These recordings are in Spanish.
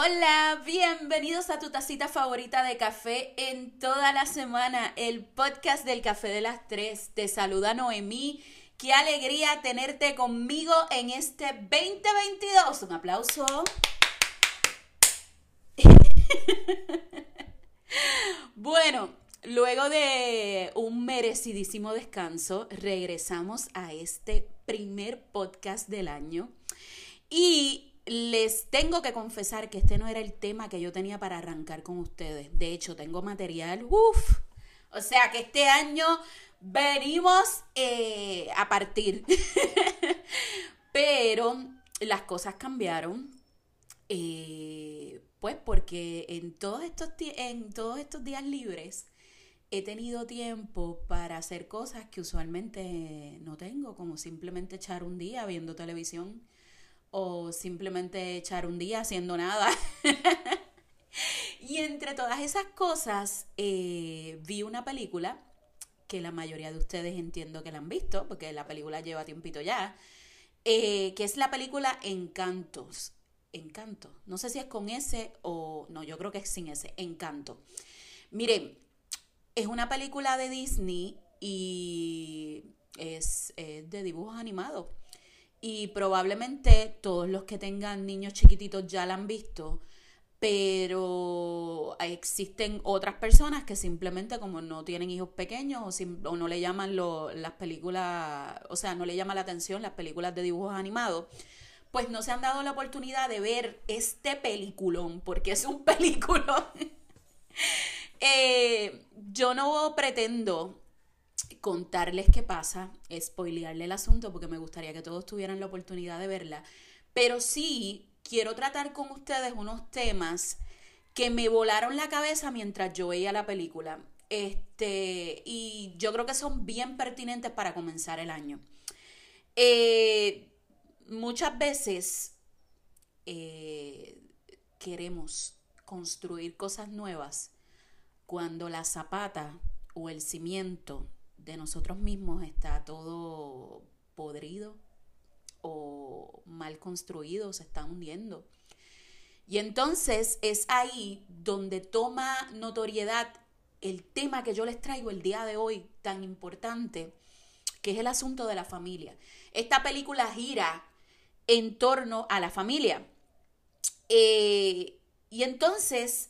Hola, bienvenidos a tu tacita favorita de café en toda la semana, el podcast del café de las tres. Te saluda Noemí. Qué alegría tenerte conmigo en este 2022. Un aplauso. bueno, luego de un merecidísimo descanso, regresamos a este primer podcast del año. Y les tengo que confesar que este no era el tema que yo tenía para arrancar con ustedes. De hecho, tengo material, uff. O sea que este año venimos eh, a partir. Pero las cosas cambiaron. Eh, pues porque en todos, estos, en todos estos días libres he tenido tiempo para hacer cosas que usualmente no tengo, como simplemente echar un día viendo televisión o simplemente echar un día haciendo nada. y entre todas esas cosas, eh, vi una película que la mayoría de ustedes entiendo que la han visto, porque la película lleva tiempito ya, eh, que es la película Encantos. Encanto. No sé si es con ese o no, yo creo que es sin ese. Encanto. Miren, es una película de Disney y es, es de dibujos animados y probablemente todos los que tengan niños chiquititos ya la han visto, pero existen otras personas que simplemente como no tienen hijos pequeños o, no le llaman las películas, o sea, no le llama la atención las películas de dibujos animados, pues no se han dado la oportunidad de ver este peliculón, porque es un peliculón. Eh, yo no pretendo contarles qué pasa, spoilearle el asunto porque me gustaría que todos tuvieran la oportunidad de verla, pero sí quiero tratar con ustedes unos temas que me volaron la cabeza mientras yo veía la película. Este, y yo creo que son bien pertinentes para comenzar el año. Eh, muchas veces eh, queremos construir cosas nuevas cuando la zapata o el cimiento de nosotros mismos está todo podrido o mal construido, se está hundiendo. Y entonces es ahí donde toma notoriedad el tema que yo les traigo el día de hoy tan importante, que es el asunto de la familia. Esta película gira en torno a la familia. Eh, y entonces,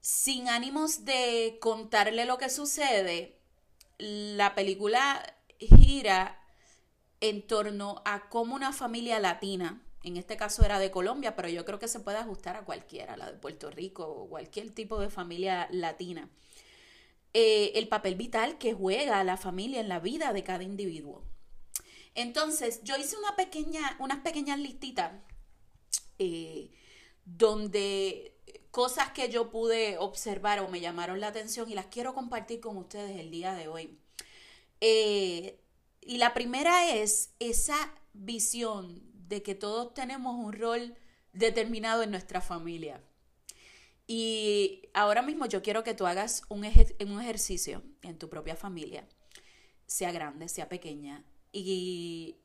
sin ánimos de contarle lo que sucede, la película gira en torno a cómo una familia latina, en este caso era de Colombia, pero yo creo que se puede ajustar a cualquiera, la de Puerto Rico o cualquier tipo de familia latina, eh, el papel vital que juega la familia en la vida de cada individuo. Entonces, yo hice una pequeña, unas pequeñas listitas eh, donde cosas que yo pude observar o me llamaron la atención y las quiero compartir con ustedes el día de hoy. Eh, y la primera es esa visión de que todos tenemos un rol determinado en nuestra familia. Y ahora mismo yo quiero que tú hagas un, un ejercicio en tu propia familia, sea grande, sea pequeña, y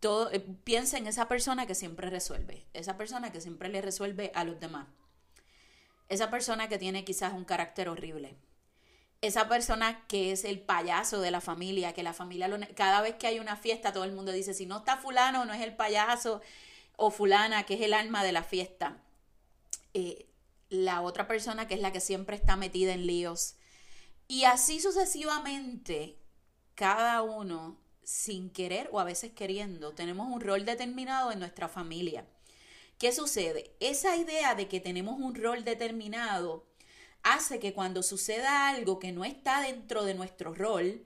todo, eh, piensa en esa persona que siempre resuelve, esa persona que siempre le resuelve a los demás. Esa persona que tiene quizás un carácter horrible. Esa persona que es el payaso de la familia, que la familia, cada vez que hay una fiesta, todo el mundo dice, si no está fulano, no es el payaso, o fulana, que es el alma de la fiesta. Eh, la otra persona que es la que siempre está metida en líos. Y así sucesivamente, cada uno, sin querer o a veces queriendo, tenemos un rol determinado en nuestra familia. ¿Qué sucede? Esa idea de que tenemos un rol determinado hace que cuando suceda algo que no está dentro de nuestro rol,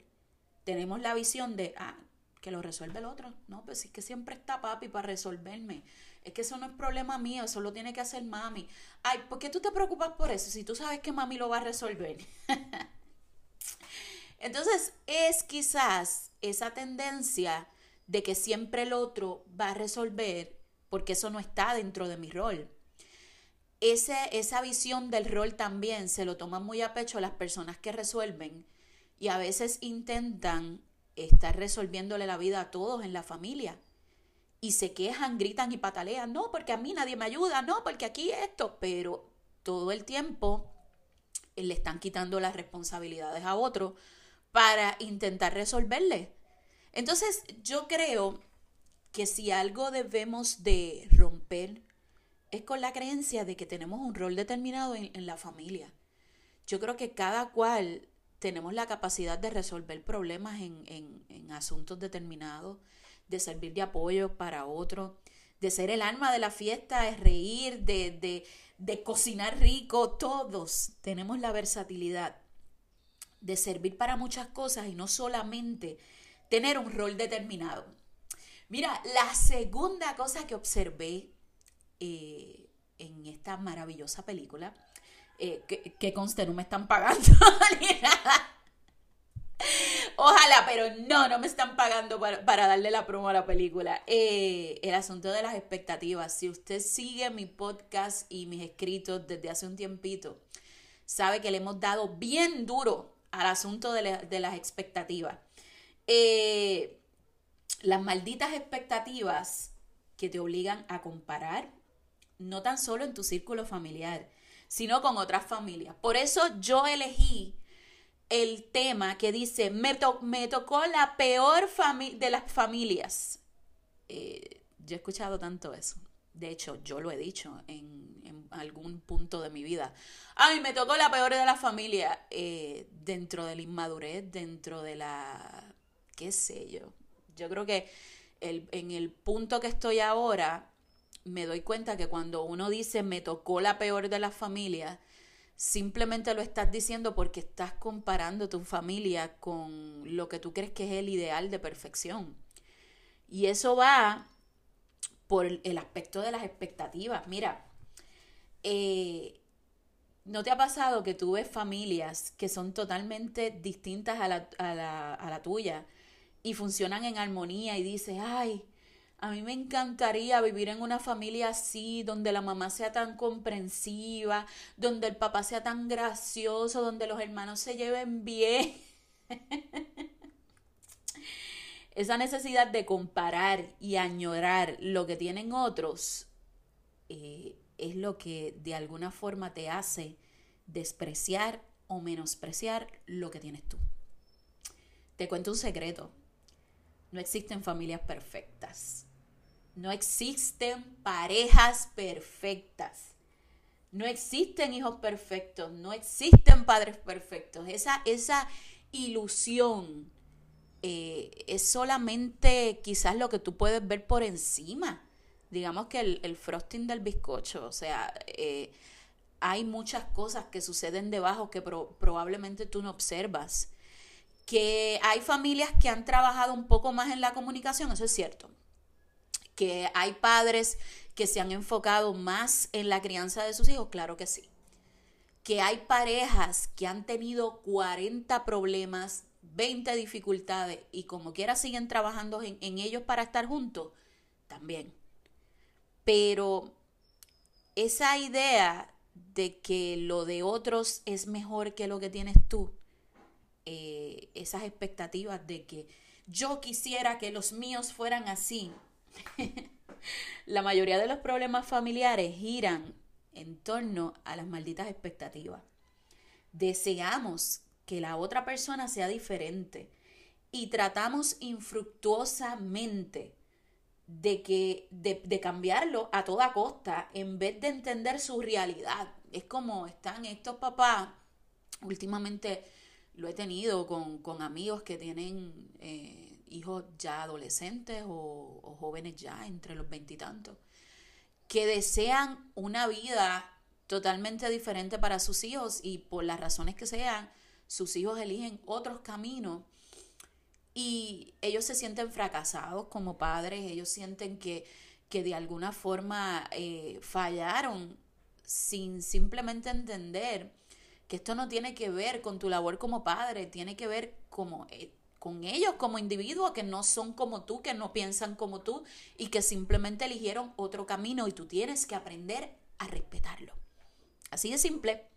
tenemos la visión de, ah, que lo resuelve el otro. No, pues es que siempre está papi para resolverme. Es que eso no es problema mío, eso lo tiene que hacer mami. Ay, ¿por qué tú te preocupas por eso si tú sabes que mami lo va a resolver? Entonces, es quizás esa tendencia de que siempre el otro va a resolver porque eso no está dentro de mi rol. Ese, esa visión del rol también se lo toman muy a pecho las personas que resuelven y a veces intentan estar resolviéndole la vida a todos en la familia. y se quejan, gritan y patalean, no, porque a mí nadie me ayuda, no, porque aquí esto, pero todo el tiempo le están quitando las responsabilidades a otro para intentar resolverle. Entonces, yo creo que si algo debemos de romper es con la creencia de que tenemos un rol determinado en, en la familia. Yo creo que cada cual tenemos la capacidad de resolver problemas en, en, en asuntos determinados, de servir de apoyo para otro, de ser el alma de la fiesta, de reír, de, de, de cocinar rico. Todos tenemos la versatilidad de servir para muchas cosas y no solamente tener un rol determinado. Mira, la segunda cosa que observé eh, en esta maravillosa película, eh, que, que, conste, no me están pagando Ojalá, pero no, no me están pagando para, darle la promo a la película. Eh, el asunto de las expectativas. Si usted sigue mi podcast y mis escritos desde hace un tiempito, sabe que le hemos dado bien duro al asunto de, las expectativas. Eh, las malditas expectativas que te obligan a comparar, no tan solo en tu círculo familiar, sino con otras familias. Por eso yo elegí el tema que dice, me, tocó la peor de las familias. Eh, yo he escuchado tanto eso. De hecho, yo lo he dicho en, en, algún punto de mi vida. Ay, me tocó la peor de la familia. Eh, dentro de la inmadurez, dentro de la... qué sé yo. Yo creo que en el punto que estoy ahora, me doy cuenta que cuando uno dice me tocó la peor de las familias, simplemente lo estás diciendo porque estás comparando tu familia con lo que tú crees que es el ideal de perfección. Y eso va por el aspecto de las expectativas. Mira, eh, ¿no te ha pasado que tú ves familias que son totalmente distintas a la, a la, a la tuya y funcionan en armonía y dices, ay, a mí me encantaría vivir en una familia así, donde la mamá sea tan comprensiva, donde el papá sea tan gracioso, donde los hermanos se lleven bien. Esa necesidad de comparar y añorar lo que tienen otros eh, es lo que de alguna forma te hace despreciar o menospreciar lo que tienes tú. Te cuento un secreto. No existen familias perfectas. No existen parejas perfectas. No existen hijos perfectos. No existen padres perfectos. Esa, esa ilusión eh, es solamente quizás lo que tú puedes ver por encima. Digamos que el, frosting del bizcocho. O sea, eh, hay muchas cosas que suceden debajo que probablemente tú no observas. Que hay familias que han trabajado un poco más en la comunicación, eso es cierto que hay padres que se han enfocado más en la crianza de sus hijos, claro que sí. Que hay parejas que han tenido 40 problemas, 20 dificultades y como quiera siguen trabajando en, en ellos para estar juntos, también. Pero esa idea de que lo de otros es mejor que lo que tienes tú, eh, esas expectativas de que yo quisiera que los míos fueran así, la mayoría de los problemas familiares giran en torno a las malditas expectativas. Deseamos que la otra persona sea diferente y tratamos infructuosamente de, que, de, de, cambiarlo a toda costa en vez de entender su realidad. Es como están estos papás, últimamente lo he tenido con, con amigos que tienen eh, hijos ya adolescentes o, jóvenes ya entre los veintitantos, que desean una vida totalmente diferente para sus hijos y por las razones que sean, sus hijos eligen otros caminos y ellos se sienten fracasados como padres, ellos sienten que, que de alguna forma eh, fallaron sin simplemente entender que esto no tiene que ver con tu labor como padre, tiene que ver como eh, con ellos como individuos que no son como tú, que no piensan como tú y que simplemente eligieron otro camino y tú tienes que aprender a respetarlo. Así de simple.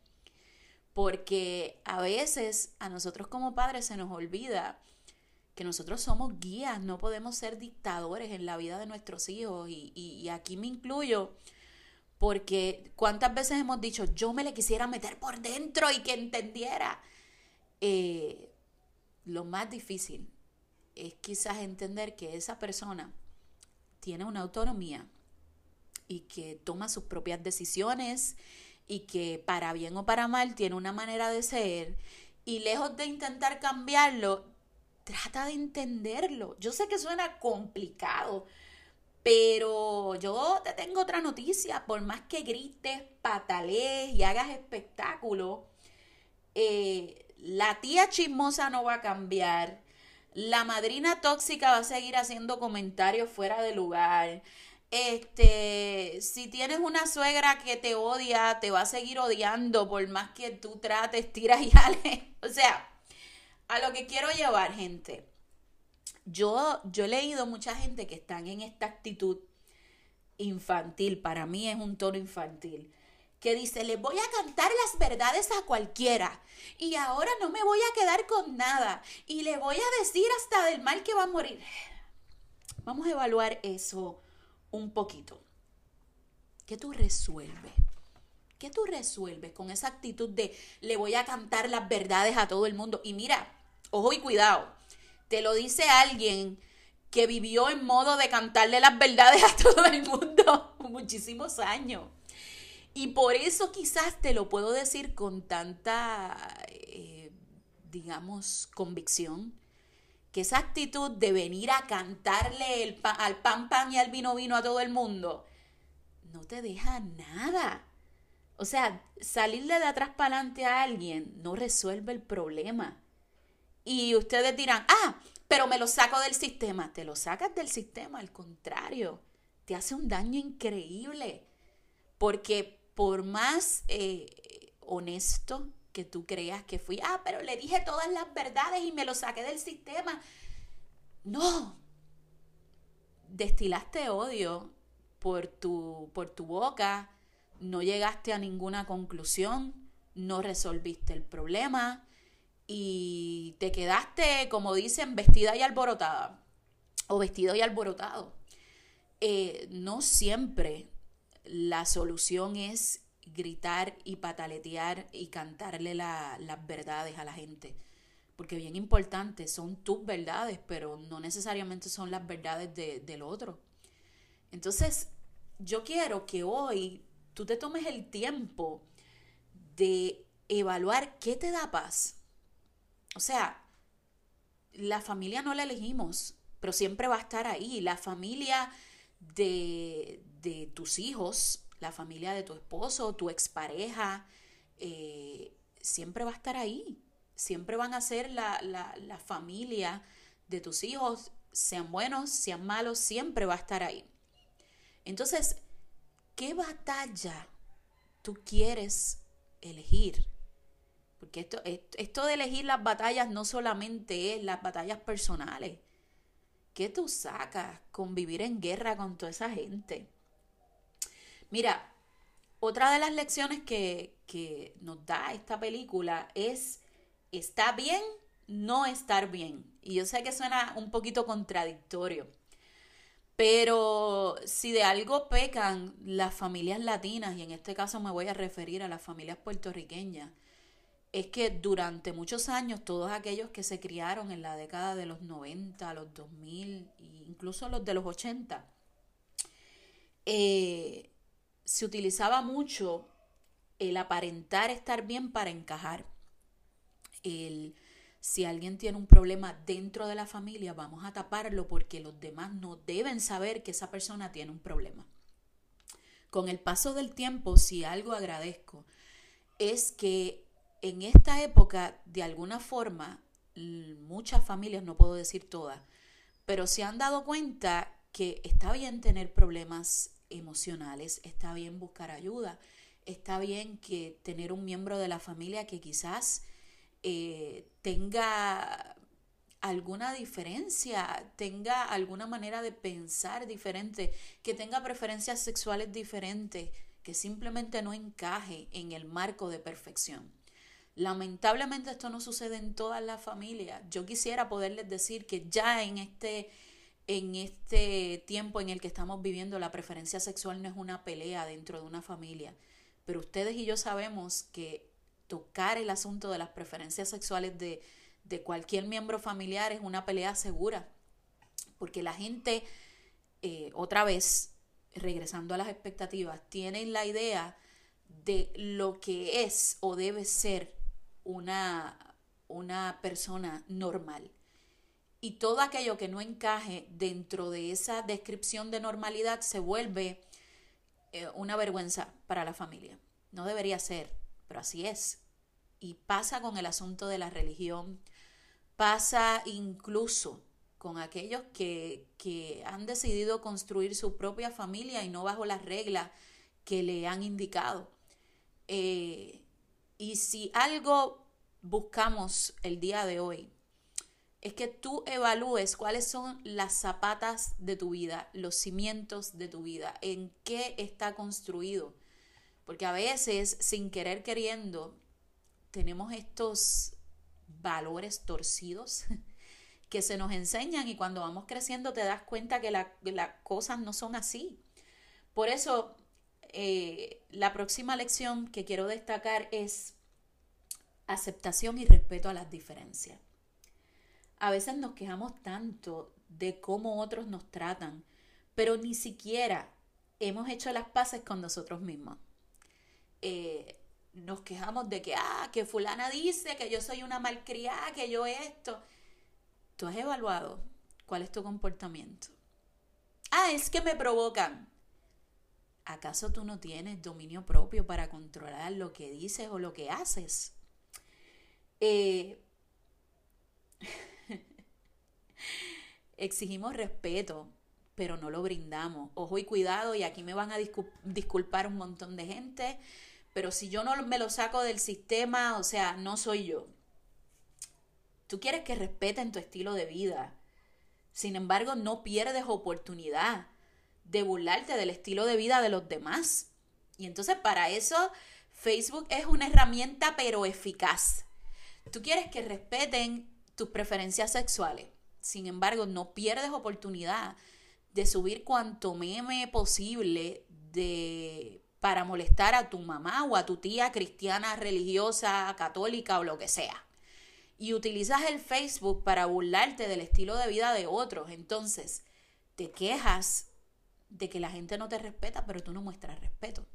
Porque a veces a nosotros como padres se nos olvida que nosotros somos guías, no podemos ser dictadores en la vida de nuestros hijos y, y aquí me incluyo porque cuántas veces hemos dicho, yo me le quisiera meter por dentro y que entendiera. Eh, lo más difícil es quizás entender que esa persona tiene una autonomía y que toma sus propias decisiones y que para bien o para mal tiene una manera de ser y lejos de intentar cambiarlo, trata de entenderlo. Yo sé que suena complicado, pero yo te tengo otra noticia, por más que grites, patalees y hagas espectáculo, eh, la tía chismosa no va a cambiar, la madrina tóxica va a seguir haciendo comentarios fuera de lugar. Este, si tienes una suegra que te odia, te va a seguir odiando por más que tú trates, tiras y. O sea, a lo que quiero llevar, gente yo, yo he leído mucha gente que están en esta actitud infantil, para mí es un tono infantil, que dice, le voy a cantar las verdades a cualquiera y ahora no me voy a quedar con nada y le voy a decir hasta del mal que va a morir. Vamos a evaluar eso un poquito. ¿Qué tú resuelves? ¿Qué tú resuelves con esa actitud de le voy a cantar las verdades a todo el mundo? Y mira, ojo y cuidado, te lo dice alguien que vivió en modo de cantarle las verdades a todo el mundo muchísimos años. Y por eso quizás te lo puedo decir con tanta, eh, digamos, convicción, que esa actitud de venir a cantarle el al pan pan y al vino vino a todo el mundo, no te deja nada. O sea, salirle de atrás para adelante a alguien no resuelve el problema. Y ustedes dirán, ah, pero me lo saco del sistema. Te lo sacas del sistema, al contrario, te hace un daño increíble. Porque por más eh, honesto que tú creas que fui, ah, pero le dije todas las verdades y me lo saqué del sistema. No, destilaste odio por tu, por tu boca, no llegaste a ninguna conclusión, no resolviste el problema, y te quedaste, como dicen, vestida y alborotada o vestido y alborotado. Eh, no siempre la solución es gritar y pataletear y cantarle las verdades a la gente. Porque bien importante, son tus verdades, pero no necesariamente son las verdades del otro. Entonces, yo quiero que hoy tú te tomes el tiempo de evaluar qué te da paz o sea, la familia no la elegimos, pero siempre va a estar ahí. La familia de, tus hijos, la familia de tu esposo, tu expareja, eh, siempre va a estar ahí. Siempre van a ser la, la familia de tus hijos, sean buenos, sean malos, siempre va a estar ahí. Entonces, ¿qué batalla tú quieres elegir? Porque esto, esto de elegir las batallas no solamente es las batallas personales. ¿Qué tú sacas con vivir en guerra con toda esa gente? Mira, otra de las lecciones que, que nos da esta película es, está bien no estar bien. Y yo sé que suena un poquito contradictorio, pero si de algo pecan las familias latinas, y en este caso me voy a referir a las familias puertorriqueñas, es que durante muchos años todos aquellos que se criaron en la década de los 90, los 2000 e incluso los de los 80, eh, se utilizaba mucho el aparentar estar bien para encajar. El, si alguien tiene un problema dentro de la familia, vamos a taparlo porque los demás no deben saber que esa persona tiene un problema. Con el paso del tiempo, si algo agradezco, es que en esta época, de alguna forma, muchas familias, no puedo decir todas, pero se han dado cuenta que está bien tener problemas emocionales, está bien buscar ayuda, está bien que tener un miembro de la familia que quizás eh, tenga alguna diferencia, tenga alguna manera de pensar diferente, que tenga preferencias sexuales diferentes, que simplemente no encaje en el marco de perfección. Lamentablemente esto no sucede en todas las familias. Yo quisiera poderles decir que ya en este, en este tiempo en el que estamos viviendo la preferencia sexual no es una pelea dentro de una familia. Pero ustedes y yo sabemos que tocar el asunto de las preferencias sexuales de, de cualquier miembro familiar es una pelea segura. Porque la gente, eh, otra vez, regresando a las expectativas, tienen la idea de lo que es o debe ser una, una persona normal. Y todo aquello que no encaje dentro de esa descripción de normalidad se vuelve eh, una vergüenza para la familia. No debería ser, pero así es. Y pasa con el asunto de la religión, pasa incluso con aquellos que, que han decidido construir su propia familia y no bajo las reglas que le han indicado. Eh, y si algo buscamos el día de hoy, es que tú evalúes cuáles son las zapatas de tu vida, los cimientos de tu vida, en qué está construido. Porque a veces, sin querer queriendo, tenemos estos valores torcidos que se nos enseñan y cuando vamos creciendo te das cuenta que las cosas no son así. Por eso, eh, la próxima lección que quiero destacar es aceptación y respeto a las diferencias. A veces nos quejamos tanto de cómo otros nos tratan, pero ni siquiera hemos hecho las paces con nosotros mismos. Eh, nos quejamos de que, ah, que fulana dice que yo soy una malcriada, que yo esto. Tú has evaluado cuál es tu comportamiento. Ah, es que me provocan. ¿Acaso tú no tienes dominio propio para controlar lo que dices o lo que haces? Eh, exigimos respeto, pero no lo brindamos. Ojo y cuidado, y aquí me van a disculpar un montón de gente, pero si yo no me lo saco del sistema, o sea, no soy yo. Tú quieres que respeten tu estilo de vida. Sin embargo, no pierdes oportunidad de burlarte del estilo de vida de los demás. Y entonces para eso Facebook es una herramienta pero eficaz. Tú quieres que respeten tus preferencias sexuales. Sin embargo, no pierdes oportunidad de subir cuanto meme posible de para molestar a tu mamá o a tu tía cristiana, religiosa, católica o lo que sea y utilizas el Facebook para burlarte del estilo de vida de otros. Entonces, te quejas de que la gente no te respeta, pero tú no muestras respeto.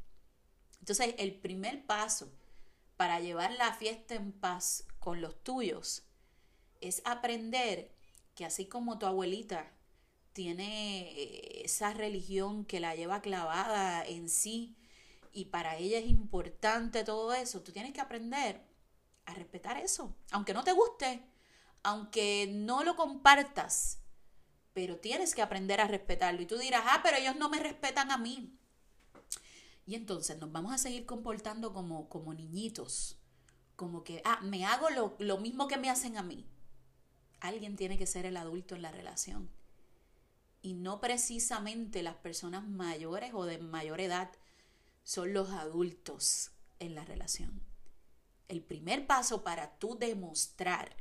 Entonces, el primer paso para llevar la fiesta en paz con los tuyos es aprender que así como tu abuelita tiene eh, esa religión que la lleva clavada en sí y para ella es importante todo eso, tú tienes que aprender a respetar eso, aunque no te guste, aunque no lo compartas, pero tienes que aprender a respetarlo. Y tú dirás, ah, pero ellos no me respetan a mí. Y entonces nos vamos a seguir comportando como, como niñitos, como que, ah, me hago lo, lo mismo que me hacen a mí. Alguien tiene que ser el adulto en la relación. Y no precisamente las personas mayores o de mayor edad son los adultos en la relación el primer paso para tú demostrar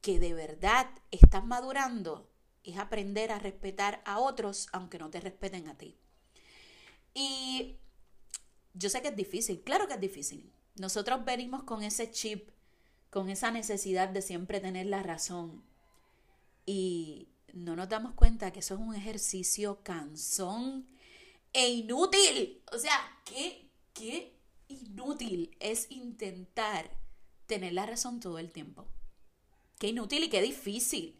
que de verdad estás madurando es aprender a respetar a otros aunque no te respeten a ti. Y yo sé que es difícil, claro que es difícil. Nosotros venimos con ese chip, con esa necesidad de siempre tener la razón. Y no nos damos cuenta que eso es un ejercicio cansón e inútil. O sea, ¿qué, qué inútil es intentar tener la razón todo el tiempo. Qué inútil y qué difícil.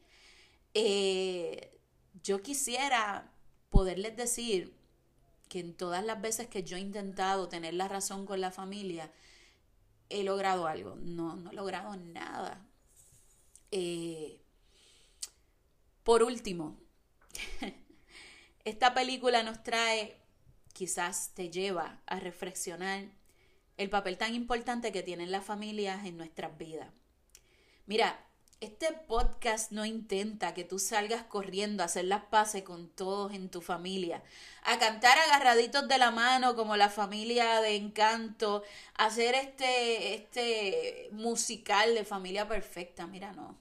Eh, yo quisiera poderles decir que en todas las veces que yo he intentado tener la razón con la familia, he logrado algo. No, no he logrado nada. Eh, por último, esta película nos trae, quizás te lleva a reflexionar el papel tan importante que tienen las familias en nuestras vidas. Mira, Este podcast no intenta que tú salgas corriendo a hacer las paces con todos en tu familia, a cantar agarraditos de la mano como la familia de Encanto, a hacer este, este musical de familia perfecta. Mira, no.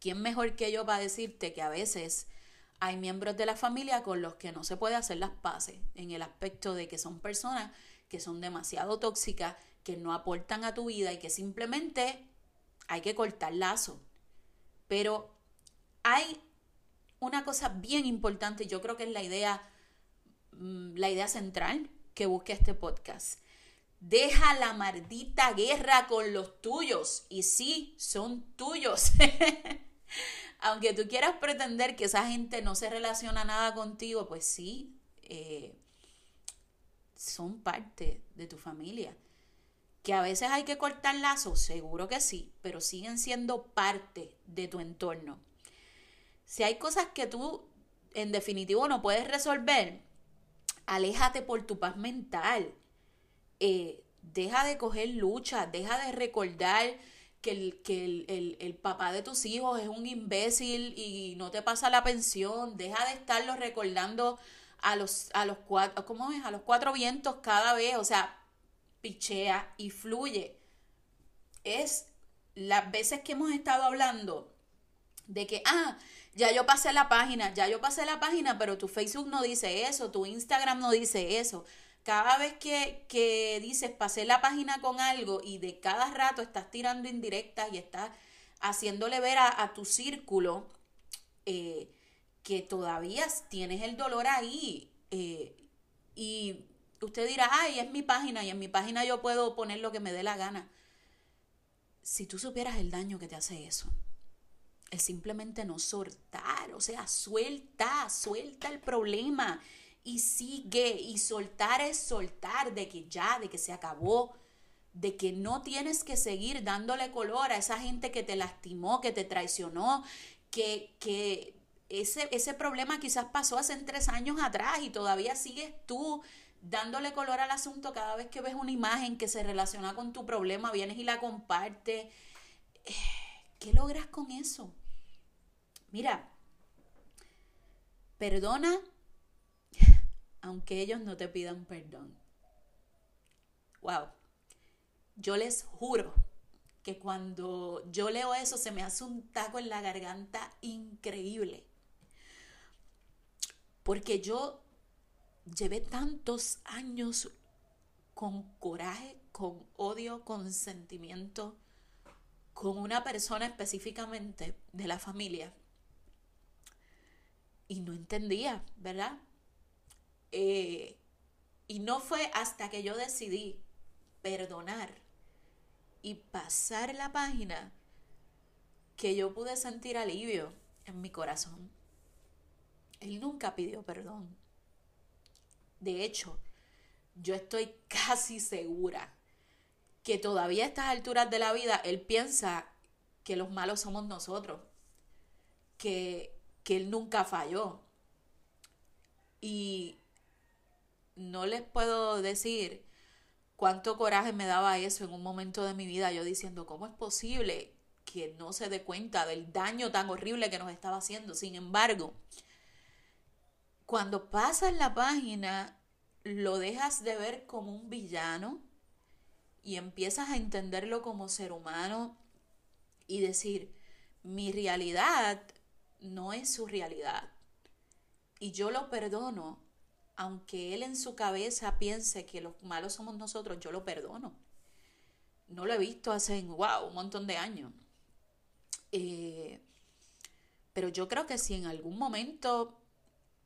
¿Quién mejor que yo para decirte que a veces hay miembros de la familia con los que no se puede hacer las paces en el aspecto de que son personas que son demasiado tóxicas, que no aportan a tu vida y que simplemente hay que cortar lazo. Pero hay una cosa bien importante, yo creo que es la idea, mm, la idea central que busca este podcast. Deja la maldita guerra con los tuyos. Y sí, son tuyos. Aunque tú quieras pretender que esa gente no se relaciona nada contigo, pues sí, eh, son parte de tu familia. Que a veces hay que cortar lazos, seguro que sí, pero siguen siendo parte de tu entorno. Si hay cosas que tú en definitivo no puedes resolver, aléjate por tu paz mental. Eh, deja de coger lucha, deja de recordar que, el, que el, el, papá de tus hijos es un imbécil y no te pasa la pensión, deja de estarlo recordando a los, a los cuatro, ¿cómo es? A los cuatro vientos cada vez, o sea, pichea y fluye. Es las veces que hemos estado hablando de que, ah, ya yo pasé la página, ya yo pasé la página, pero tu Facebook no dice eso, tu Instagram no dice eso. Cada vez que, que dices pasé la página con algo y de cada rato estás tirando indirectas y estás haciéndole ver a, tu círculo eh, que todavía tienes el dolor ahí. Eh, y Usted dirá, ay, es mi página y en mi página yo puedo poner lo que me dé la gana. Si tú supieras el daño que te hace eso, es simplemente no soltar, o sea, suelta, suelta el problema y sigue. Y soltar es soltar de que ya, de que se acabó, de que no tienes que seguir dándole color a esa gente que te lastimó, que te traicionó, que, que ese, ese problema quizás pasó hace tres años atrás y todavía sigues tú dándole color al asunto cada vez que ves una imagen que se relaciona con tu problema, vienes y la compartes. Eh, ¿Qué logras con eso? Mira, perdona aunque ellos no te pidan perdón. Wow. Yo les juro que cuando yo leo eso se me hace un taco en la garganta increíble. Porque yo llevé tantos años con coraje, con odio, con sentimiento, con una persona específicamente de la familia. Y no entendía, ¿verdad? Eh, y no fue hasta que yo decidí perdonar y pasar la página que yo pude sentir alivio en mi corazón. Él nunca pidió perdón. De hecho, yo estoy casi segura que todavía a estas alturas de la vida él piensa que los malos somos nosotros, que, que él nunca falló. Y no les puedo decir cuánto coraje me daba eso en un momento de mi vida, yo diciendo, ¿cómo es posible que no se dé cuenta del daño tan horrible que nos estaba haciendo? Sin embargo, cuando pasas la página, lo dejas de ver como un villano y empiezas a entenderlo como ser humano y decir, mi realidad no es su realidad. Y yo lo perdono, aunque él en su cabeza piense que los malos somos nosotros, yo lo perdono. No lo he visto hace, un montón de años. Eh, pero yo creo que si en algún momento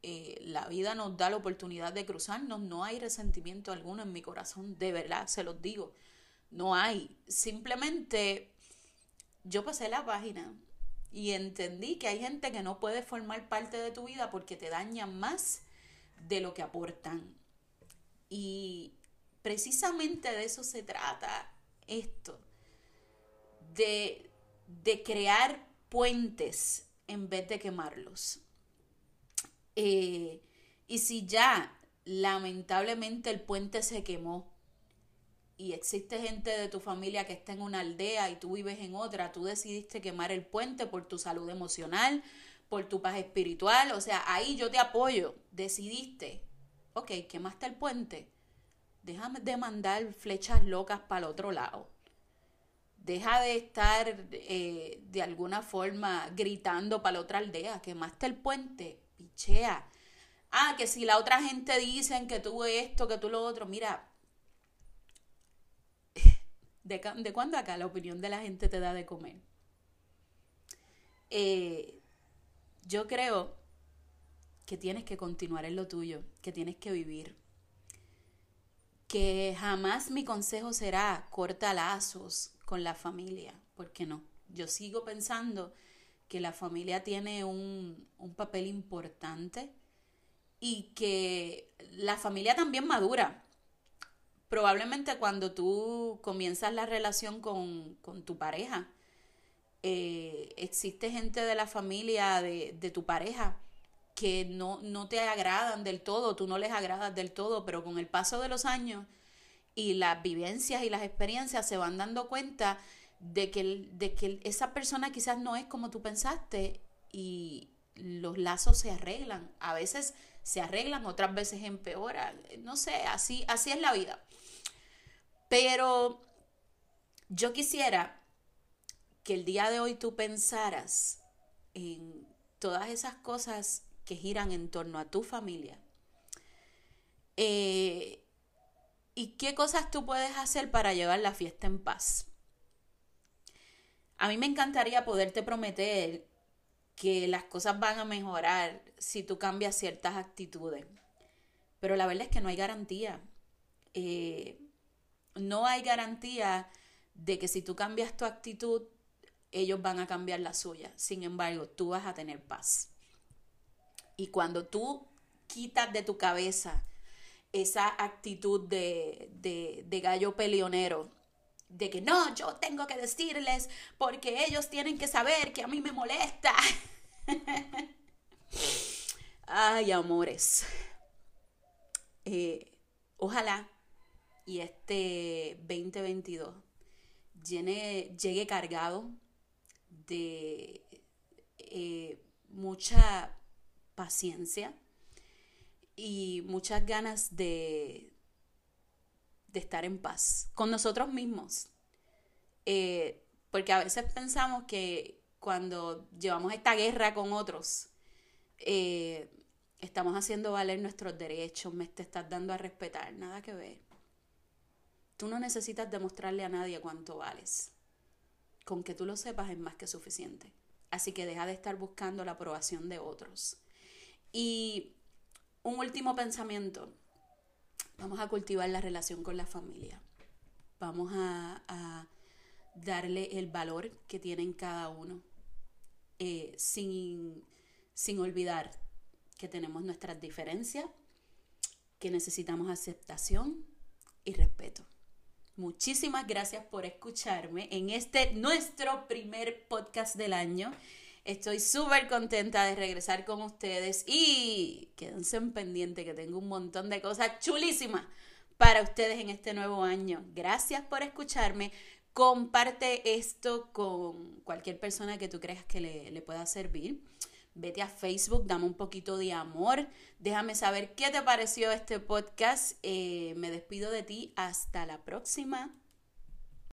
eh, la vida nos da la oportunidad de cruzarnos, no hay resentimiento alguno en mi corazón, de verdad, se los digo, no hay. Simplemente yo pasé la página y entendí que hay gente que no puede formar parte de tu vida porque te dañan más de lo que aportan. Y precisamente de eso se trata esto, de, de crear puentes en vez de quemarlos. Eh, y si ya lamentablemente el puente se quemó y existe gente de tu familia que está en una aldea y tú vives en otra, tú decidiste quemar el puente por tu salud emocional, por tu paz espiritual, o sea, ahí yo te apoyo, decidiste, ok, quemaste el puente, déjame de mandar flechas locas para el otro lado. Deja de estar eh, de alguna forma gritando para la otra aldea, quemaste el puente, pichea. Ah, que si la otra gente dicen que tú esto, que tú lo otro, mira, ¿De, ¿De cuándo acá la opinión de la gente te da de comer? Eh, yo creo que tienes que continuar en lo tuyo, que tienes que vivir. Que jamás mi consejo será corta lazos con la familia, porque no. Yo sigo pensando que la familia tiene un, un papel importante y que la familia también madura. Probablemente cuando tú comienzas la relación con, tu pareja, eh, existe gente de la familia de, tu pareja que no, no, te agradan del todo, tú no les agradas del todo, pero con el paso de los años y las vivencias y las experiencias se van dando cuenta de que, de que esa persona quizás no es como tú pensaste y los lazos se arreglan. A veces se arreglan, otras veces empeoran. No sé, así, así es la vida. Pero yo quisiera que el día de hoy tú pensaras en todas esas cosas que giran en torno a tu familia. Eh, ¿Y qué cosas tú puedes hacer para llevar la fiesta en paz? A mí me encantaría poderte prometer que las cosas van a mejorar si tú cambias ciertas actitudes. Pero la verdad es que no hay garantía. Eh, no hay garantía de que si tú cambias tu actitud, ellos van a cambiar la suya. Sin embargo, tú vas a tener paz. Y cuando tú quitas de tu cabeza esa actitud de, de, gallo peleonero, de que no, yo tengo que decirles porque ellos tienen que saber que a mí me molesta. Ay, amores. Eh, ojalá y este 2022 llegue cargado de eh, mucha paciencia y muchas ganas de, de estar en paz con nosotros mismos. Eh, porque a veces pensamos que cuando llevamos esta guerra con otros, eh, estamos haciendo valer nuestros derechos, me te estás dando a respetar, nada que ver. Tú no necesitas demostrarle a nadie cuánto vales. Con que tú lo sepas es más que suficiente. Así que deja de estar buscando la aprobación de otros. Y un último pensamiento. Vamos a cultivar la relación con la familia. Vamos a, darle el valor que tienen cada uno. Eh, sin, sin olvidar que tenemos nuestras diferencias, que necesitamos aceptación y respeto. Muchísimas gracias por escucharme en este nuestro primer podcast del año. Estoy súper contenta de regresar con ustedes y quédense en pendiente que tengo un montón de cosas chulísimas para ustedes en este nuevo año. Gracias por escucharme. Comparte esto con cualquier persona que tú creas que le, le pueda servir vete a Facebook, dame un poquito de amor, déjame saber qué te pareció este podcast. Eh, me despido de ti, hasta la próxima.